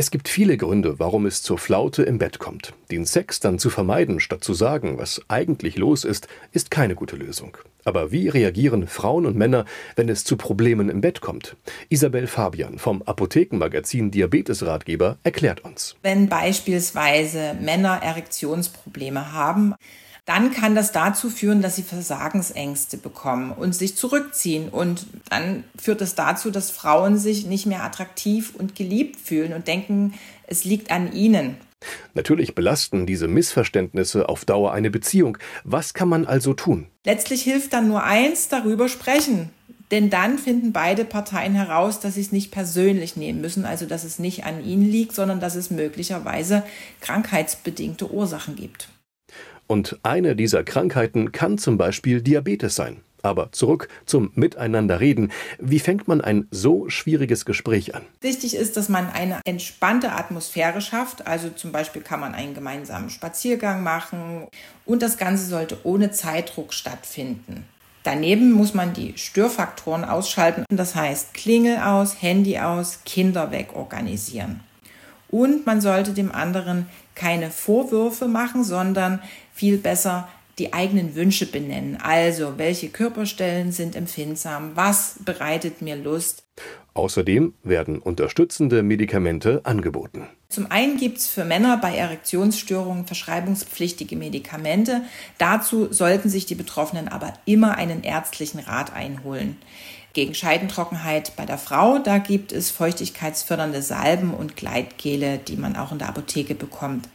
Es gibt viele Gründe, warum es zur Flaute im Bett kommt. Den Sex dann zu vermeiden, statt zu sagen, was eigentlich los ist, ist keine gute Lösung. Aber wie reagieren Frauen und Männer, wenn es zu Problemen im Bett kommt? Isabel Fabian vom Apothekenmagazin Diabetesratgeber erklärt uns. Wenn beispielsweise Männer Erektionsprobleme haben, dann kann das dazu führen, dass sie Versagensängste bekommen und sich zurückziehen. Und dann führt es das dazu, dass Frauen sich nicht mehr attraktiv und geliebt fühlen und denken, es liegt an ihnen. Natürlich belasten diese Missverständnisse auf Dauer eine Beziehung. Was kann man also tun? Letztlich hilft dann nur eins, darüber sprechen. Denn dann finden beide Parteien heraus, dass sie es nicht persönlich nehmen müssen, also dass es nicht an ihnen liegt, sondern dass es möglicherweise krankheitsbedingte Ursachen gibt. Und eine dieser Krankheiten kann zum Beispiel Diabetes sein. Aber zurück zum Miteinanderreden. Wie fängt man ein so schwieriges Gespräch an? Wichtig ist, dass man eine entspannte Atmosphäre schafft. Also zum Beispiel kann man einen gemeinsamen Spaziergang machen und das Ganze sollte ohne Zeitdruck stattfinden. Daneben muss man die Störfaktoren ausschalten. Das heißt Klingel aus, Handy aus, Kinder wegorganisieren. Und man sollte dem anderen keine Vorwürfe machen, sondern viel besser die eigenen Wünsche benennen. Also, welche Körperstellen sind empfindsam? Was bereitet mir Lust? Außerdem werden unterstützende Medikamente angeboten. Zum einen gibt es für Männer bei Erektionsstörungen verschreibungspflichtige Medikamente. Dazu sollten sich die Betroffenen aber immer einen ärztlichen Rat einholen. Gegen Scheidentrockenheit bei der Frau, da gibt es feuchtigkeitsfördernde Salben und Gleitgele, die man auch in der Apotheke bekommt.